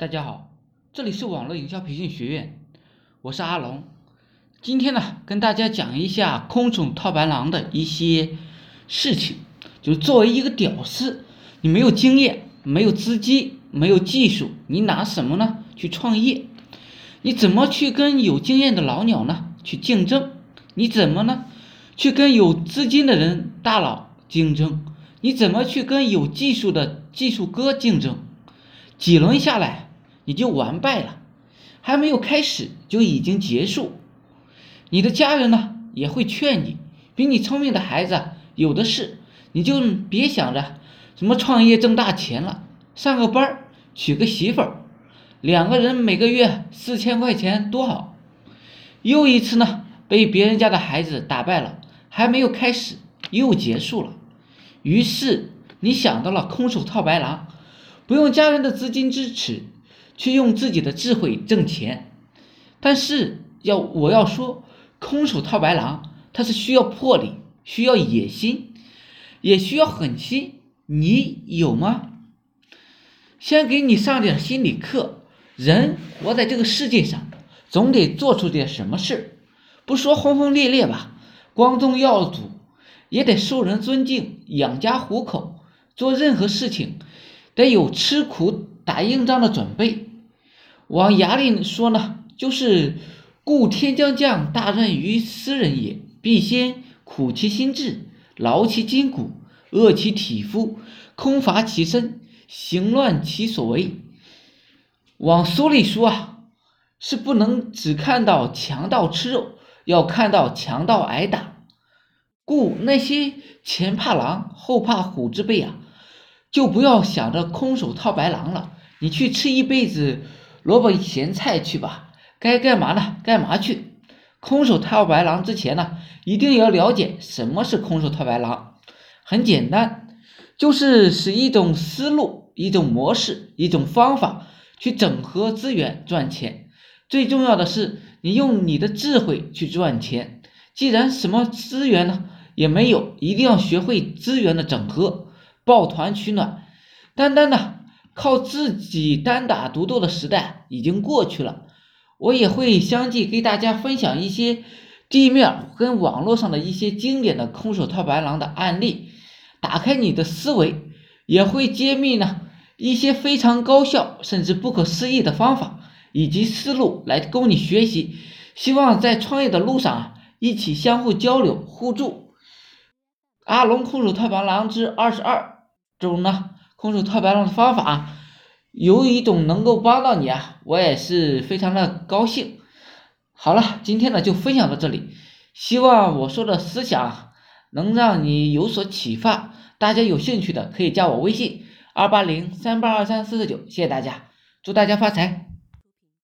大家好，这里是网络营销培训学院，我是阿龙。今天呢，跟大家讲一下空手套白狼的一些事情。就是作为一个屌丝，你没有经验，没有资金，没有技术，你拿什么呢去创业？你怎么去跟有经验的老鸟呢去竞争？你怎么呢去跟有资金的人大佬竞争？你怎么去跟有技术的技术哥竞争？几轮下来？你就完败了，还没有开始就已经结束。你的家人呢也会劝你，比你聪明的孩子有的是，你就别想着什么创业挣大钱了，上个班儿娶个媳妇儿，两个人每个月四千块钱多好。又一次呢被别人家的孩子打败了，还没有开始又结束了。于是你想到了空手套白狼，不用家人的资金支持。去用自己的智慧挣钱，但是要我要说，空手套白狼，它是需要魄力，需要野心，也需要狠心。你有吗？先给你上点心理课。人活在这个世界上，总得做出点什么事不说轰轰烈烈吧，光宗耀祖，也得受人尊敬，养家糊口。做任何事情，得有吃苦打硬仗的准备。往牙里说呢，就是故天将降大任于斯人也，必先苦其心志，劳其筋骨，饿其体肤，空乏其身，行乱其所为。往俗里说啊，是不能只看到强盗吃肉，要看到强盗挨打。故那些前怕狼后怕虎之辈啊，就不要想着空手套白狼了，你去吃一辈子。萝卜咸菜去吧，该干嘛呢？干嘛去？空手套白狼之前呢，一定要了解什么是空手套白狼。很简单，就是使一种思路、一种模式、一种方法去整合资源赚钱。最重要的是，你用你的智慧去赚钱。既然什么资源呢也没有，一定要学会资源的整合，抱团取暖。单单的。靠自己单打独斗的时代已经过去了，我也会相继给大家分享一些地面跟网络上的一些经典的空手套白狼的案例，打开你的思维，也会揭秘呢一些非常高效甚至不可思议的方法以及思路来供你学习。希望在创业的路上啊，一起相互交流互助。阿龙空手套白狼之二十二中呢？空手套白狼的方法，有一种能够帮到你啊，我也是非常的高兴。好了，今天呢就分享到这里，希望我说的思想能让你有所启发。大家有兴趣的可以加我微信二八零三八二三四四九，谢谢大家，祝大家发财。